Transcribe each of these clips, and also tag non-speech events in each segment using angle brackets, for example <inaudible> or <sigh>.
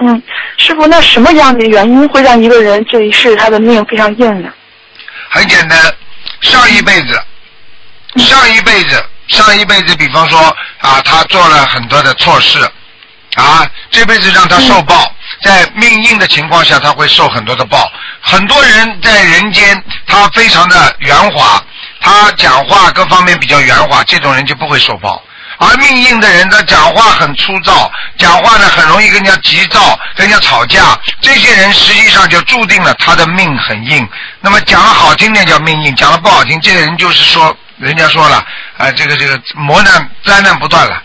嗯，师傅，那什么样的原因会让一个人这一世他的命非常硬呢？很简单，上一辈子，上一辈子，上一辈子，比方说啊，他做了很多的错事，啊，这辈子让他受报，在命硬的情况下，他会受很多的报。很多人在人间，他非常的圆滑，他讲话各方面比较圆滑，这种人就不会受报。而命硬的人，他讲话很粗糙，讲话呢很容易跟人家急躁，跟人家吵架。这些人实际上就注定了他的命很硬。那么讲的好听点叫命硬，讲的不好听，这个人就是说，人家说了，啊、这个这个磨难灾难不断了。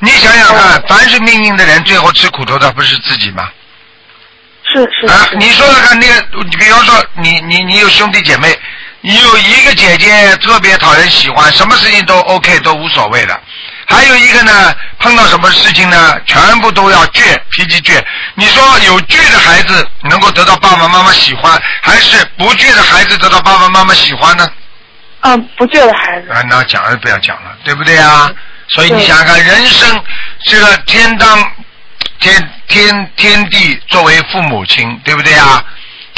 你想想看，凡是命硬的人，最后吃苦头的不是自己吗？是是啊，你说说看，那个，你比方说，你你你有兄弟姐妹，你有一个姐姐特别讨人喜欢，什么事情都 OK 都无所谓的，还有一个呢，碰到什么事情呢，全部都要倔，脾气倔。你说有倔的孩子能够得到爸爸妈妈喜欢，还是不倔的孩子得到爸爸妈妈喜欢呢？嗯，不倔的孩子。啊，那讲了不要讲了，对不对啊？所以你想想看，人生这个天当天天天地作为父母亲，对不对啊？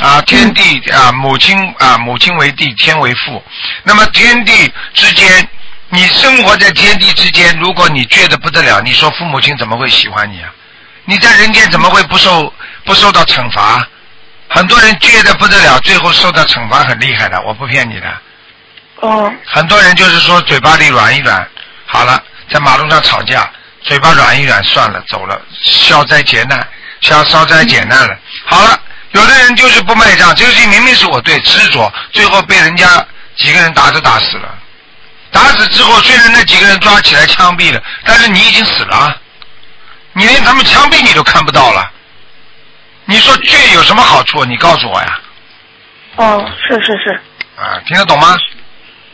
啊，天地啊，母亲啊，母亲为地，天为父。那么天地之间，你生活在天地之间，如果你倔得不得了，你说父母亲怎么会喜欢你啊？你在人间怎么会不受不受到惩罚？很多人倔得不得了，最后受到惩罚很厉害的，我不骗你的。哦，很多人就是说嘴巴里软一软，好了，在马路上吵架，嘴巴软一软，算了，走了，消灾解难，消消灾解难了。好了，有的人就是不卖账，这个事情明明是我对，执着，最后被人家几个人打着打死了。打死之后，虽然那几个人抓起来枪毙了，但是你已经死了啊，你连他们枪毙你都看不到了。你说倔有什么好处？你告诉我呀，哦，是是是。啊，听得懂吗？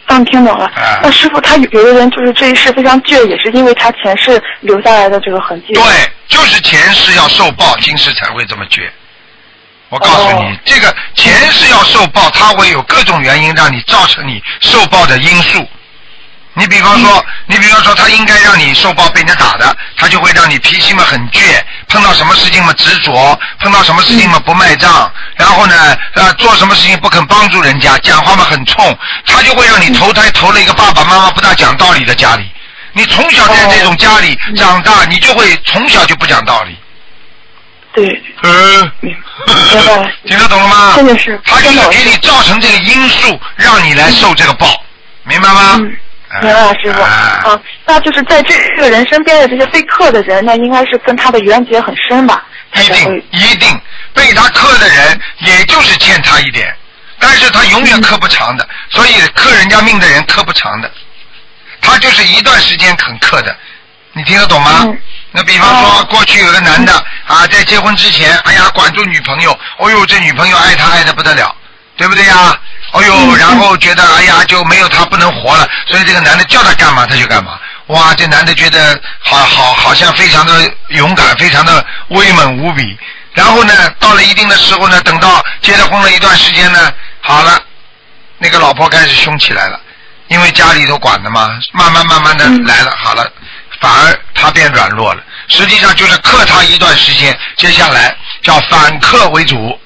嗯，听懂了。哎那师傅，他有有的人就是这一世非常倔，也是因为他前世留下来的这个痕迹。对，就是前世要受报，今世才会这么倔。我告诉你，哦这个前世要受报，他会有各种原因让你造成你受报的因素。你比方说，你比方说，他应该让你受报被人家打的，他就会让你脾气嘛很倔，碰到什么事情嘛执着，碰到什么事情嘛不卖账，然后呢，呃，做什么事情不肯帮助人家，讲话嘛很冲，他就会让你投胎投了一个爸爸妈妈不大讲道理的家里。你从小在这种家里长大，你就会从小就不讲道理。对，嗯，明明白。<laughs> 听得懂了吗？真的是他就是给你造成这个因素，让你来受这个报，明白吗？明白了，师傅。哎啊，那就是在这个人身边的这些被克的人，那应该是跟他的缘结很深吧？一定一定被他克的人，也就是欠他一点，但是他永远克不长的，所以克人家命的人克不长的，他就是一段时间肯克的，你听得懂吗？嗯那比方说，哦过去有个男的啊，在结婚之前，哎呀，管住女朋友，哦呦，这女朋友爱他爱的不得了，对不对呀？哦呦，嗯然后觉得哎呀，就没有他不能活了，所以这个男的叫他干嘛他就干嘛。哇，这男的觉得好好好像非常的勇敢，非常的威猛无比。然后呢，到了一定的时候呢，等到结了婚了一段时间呢，好了，那个老婆开始凶起来了，因为家里头管的嘛，慢慢慢慢的嗯来了，好了，反而他变软弱了。实际上就是克他一段时间，接下来叫反克为主。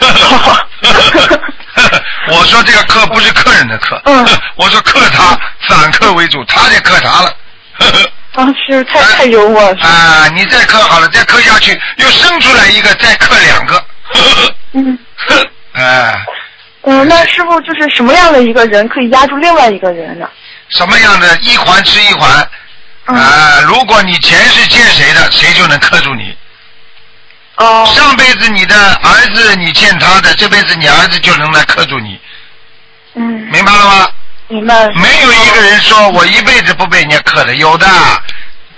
<laughs> <laughs> 我说这个克不是客人的克，嗯 <laughs> 我说克他反客为主，他在克他了。<laughs> 啊，是太太幽默了。啊，你再克好了，再克下去，又生出来一个，再克两个。嗯哎，嗯，那师傅就是什么样的一个人可以压住另外一个人呢？什么样的一环吃一环？嗯啊，如果你前世欠谁的，谁就能克住你。哦上辈子你的儿子你欠他的，这辈子你儿子就能来克住你，嗯，明白了吗？明白了。没有一个人说我一辈子不被人家克的，有的，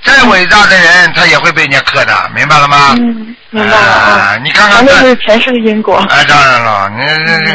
再伟大的人他也会被人家克的，明白了吗？嗯，明白了啊啊。你看看这啊那是前世的因果。哎，当然了，你